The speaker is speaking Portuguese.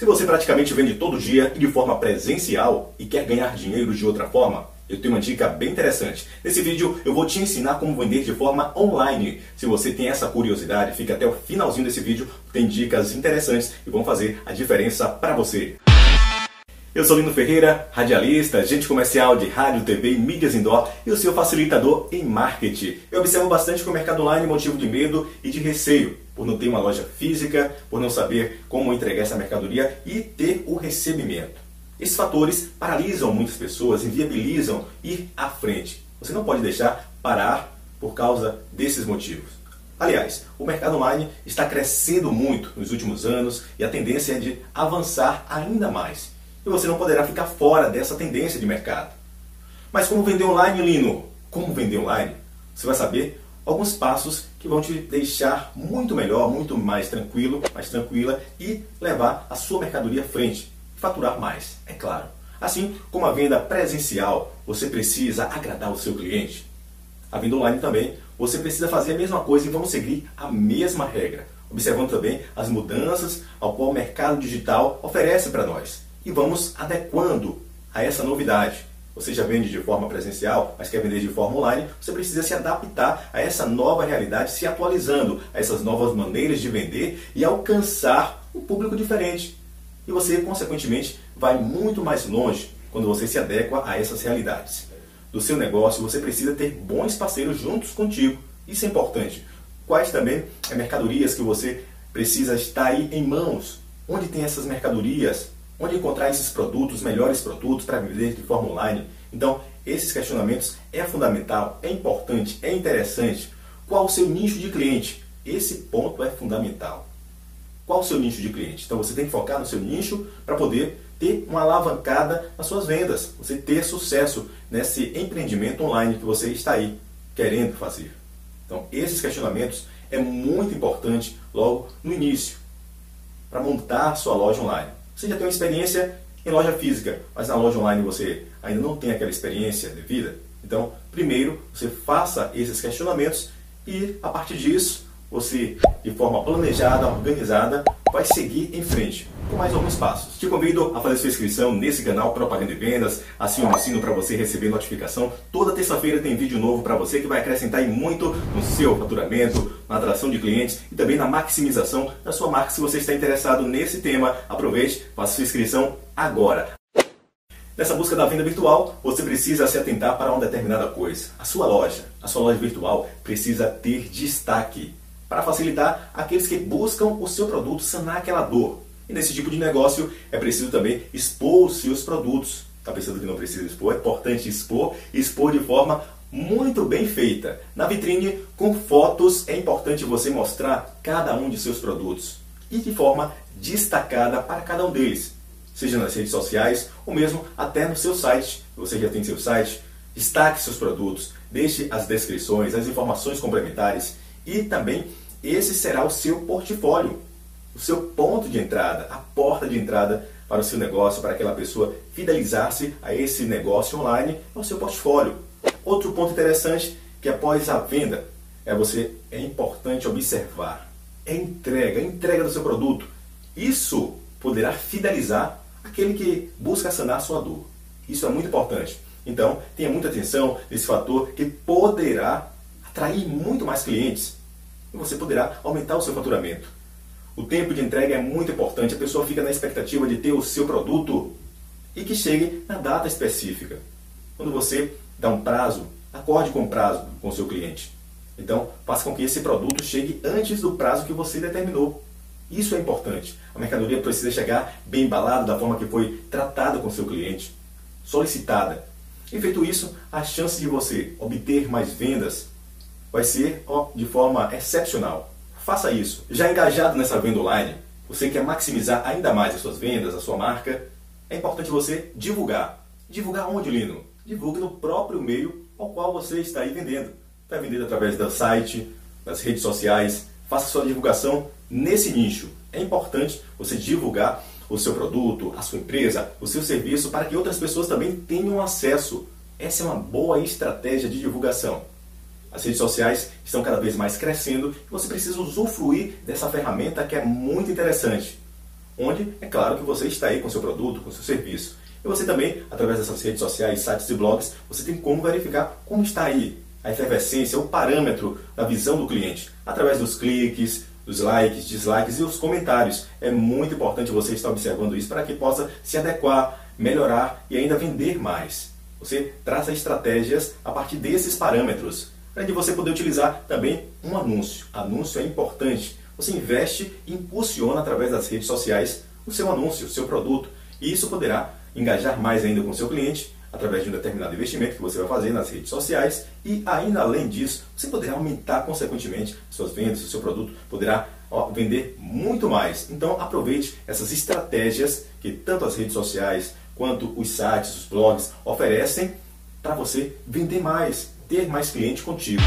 Se você praticamente vende todo dia e de forma presencial e quer ganhar dinheiro de outra forma, eu tenho uma dica bem interessante. Nesse vídeo eu vou te ensinar como vender de forma online. Se você tem essa curiosidade, fica até o finalzinho desse vídeo, tem dicas interessantes e vão fazer a diferença para você. Eu sou Lino Ferreira, radialista, agente comercial de rádio, TV e mídias indoor e o seu facilitador em marketing. Eu observo bastante que o mercado online é motivo de medo e de receio, por não ter uma loja física, por não saber como entregar essa mercadoria e ter o recebimento. Esses fatores paralisam muitas pessoas, inviabilizam ir à frente. Você não pode deixar parar por causa desses motivos. Aliás, o mercado online está crescendo muito nos últimos anos e a tendência é de avançar ainda mais e você não poderá ficar fora dessa tendência de mercado. Mas como vender online, Lino? Como vender online? Você vai saber alguns passos que vão te deixar muito melhor, muito mais tranquilo, mais tranquila e levar a sua mercadoria à frente, faturar mais, é claro. Assim como a venda presencial, você precisa agradar o seu cliente. A venda online também, você precisa fazer a mesma coisa e vamos seguir a mesma regra, observando também as mudanças ao qual o mercado digital oferece para nós e vamos adequando a essa novidade. Você já vende de forma presencial, mas quer vender de forma online, você precisa se adaptar a essa nova realidade, se atualizando a essas novas maneiras de vender e alcançar um público diferente. E você, consequentemente, vai muito mais longe quando você se adequa a essas realidades. Do seu negócio, você precisa ter bons parceiros juntos contigo. Isso é importante. Quais também é mercadorias que você precisa estar aí em mãos? Onde tem essas mercadorias? Onde encontrar esses produtos, melhores produtos para vender de forma online. Então, esses questionamentos é fundamental, é importante, é interessante. Qual o seu nicho de cliente? Esse ponto é fundamental. Qual o seu nicho de cliente? Então você tem que focar no seu nicho para poder ter uma alavancada nas suas vendas, você ter sucesso nesse empreendimento online que você está aí querendo fazer. Então, esses questionamentos é muito importante logo no início para montar sua loja online. Você já tem uma experiência em loja física, mas na loja online você ainda não tem aquela experiência devida. Então, primeiro você faça esses questionamentos e a partir disso você, de forma planejada, organizada, vai seguir em frente com mais alguns passos. Te convido a fazer sua inscrição nesse canal Propaganda e Vendas, acione o sino para você receber notificação. Toda terça-feira tem vídeo novo para você que vai acrescentar muito no seu faturamento, na atração de clientes e também na maximização da sua marca. Se você está interessado nesse tema, aproveite, faça sua inscrição agora. Nessa busca da venda virtual, você precisa se atentar para uma determinada coisa. A sua loja, a sua loja virtual precisa ter destaque para facilitar aqueles que buscam o seu produto sanar aquela dor. E nesse tipo de negócio é preciso também expor os seus produtos. Está pensando que não precisa expor? É importante expor expor de forma muito bem feita. Na vitrine, com fotos, é importante você mostrar cada um de seus produtos e de forma destacada para cada um deles, seja nas redes sociais ou mesmo até no seu site. Você já tem seu site? Destaque seus produtos, deixe as descrições, as informações complementares e também esse será o seu portfólio, o seu ponto de entrada, a porta de entrada para o seu negócio, para aquela pessoa fidelizar-se a esse negócio online, é o seu portfólio. Outro ponto interessante que após a venda é você é importante observar é entrega, a entrega do seu produto. Isso poderá fidelizar aquele que busca sanar a sua dor. Isso é muito importante. Então, tenha muita atenção nesse fator que poderá atrair muito mais clientes e você poderá aumentar o seu faturamento. O tempo de entrega é muito importante, a pessoa fica na expectativa de ter o seu produto e que chegue na data específica. Quando você dá um prazo, acorde com o prazo com o seu cliente. Então, faça com que esse produto chegue antes do prazo que você determinou. Isso é importante. A mercadoria precisa chegar bem embalada, da forma que foi tratada com o seu cliente, solicitada. E feito isso, a chance de você obter mais vendas vai ser ó, de forma excepcional. Faça isso. Já engajado nessa venda online, você quer maximizar ainda mais as suas vendas, a sua marca, é importante você divulgar. Divulgar onde, Lino? Divulgue no próprio meio ao qual você está aí vendendo. Está vendendo através do site, das redes sociais. Faça sua divulgação nesse nicho. É importante você divulgar o seu produto, a sua empresa, o seu serviço para que outras pessoas também tenham acesso. Essa é uma boa estratégia de divulgação. As redes sociais estão cada vez mais crescendo e você precisa usufruir dessa ferramenta que é muito interessante. onde é claro que você está aí com seu produto, com seu serviço. E você também, através dessas redes sociais, sites e blogs, você tem como verificar como está aí a efervescência, o parâmetro da visão do cliente, através dos cliques, dos likes, dislikes e os comentários. É muito importante você estar observando isso para que possa se adequar, melhorar e ainda vender mais. Você traça estratégias a partir desses parâmetros, para que você poder utilizar também um anúncio. Anúncio é importante. Você investe e impulsiona através das redes sociais o seu anúncio, o seu produto, e isso poderá engajar mais ainda com o seu cliente através de um determinado investimento que você vai fazer nas redes sociais e ainda além disso, você poderá aumentar consequentemente suas vendas, o seu produto poderá ó, vender muito mais. Então aproveite essas estratégias que tanto as redes sociais quanto os sites, os blogs oferecem para você vender mais, ter mais cliente contigo.